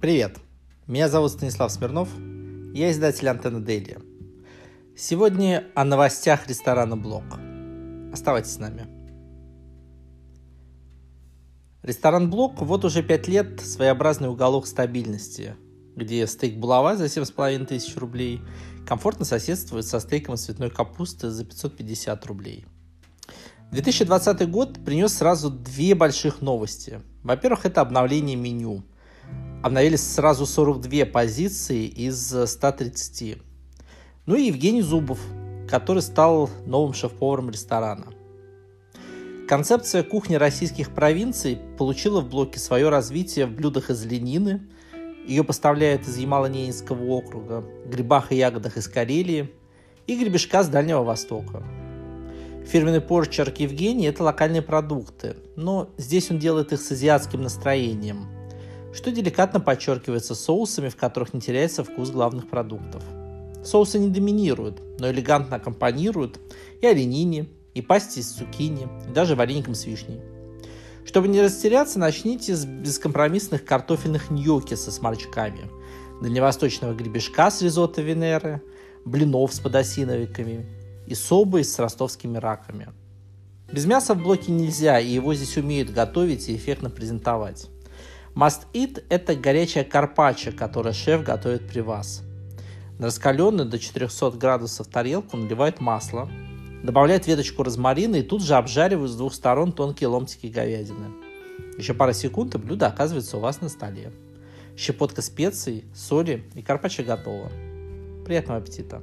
Привет, меня зовут Станислав Смирнов, я издатель Антенна Дейли. Сегодня о новостях ресторана Блок. Оставайтесь с нами. Ресторан Блок вот уже пять лет своеобразный уголок стабильности, где стейк булава за 7,5 тысяч рублей комфортно соседствует со стейком из цветной капусты за 550 рублей. 2020 год принес сразу две больших новости. Во-первых, это обновление меню. Обновились сразу 42 позиции из 130. Ну и Евгений Зубов, который стал новым шеф-поваром ресторана. Концепция кухни российских провинций получила в блоке свое развитие в блюдах из ленины – ее поставляют из Ямало-Ненецкого округа, грибах и ягодах из Карелии и гребешка с Дальнего Востока. Фирменный порчерк Евгений – это локальные продукты, но здесь он делает их с азиатским настроением, что деликатно подчеркивается соусами, в которых не теряется вкус главных продуктов. Соусы не доминируют, но элегантно аккомпанируют и оленине, и пасти из цукини, и даже вареником с вишней. Чтобы не растеряться, начните с бескомпромиссных картофельных ньокки со сморчками, дальневосточного гребешка с ризотто Венеры, блинов с подосиновиками и собой с ростовскими раками. Без мяса в блоке нельзя, и его здесь умеют готовить и эффектно презентовать. Must eat – это горячая карпаччо, которое шеф готовит при вас. На раскаленную до 400 градусов тарелку наливают масло, Добавляют веточку розмарина и тут же обжаривают с двух сторон тонкие ломтики говядины. Еще пара секунд, и блюдо оказывается у вас на столе. Щепотка специй, соли и карпаччо готово. Приятного аппетита!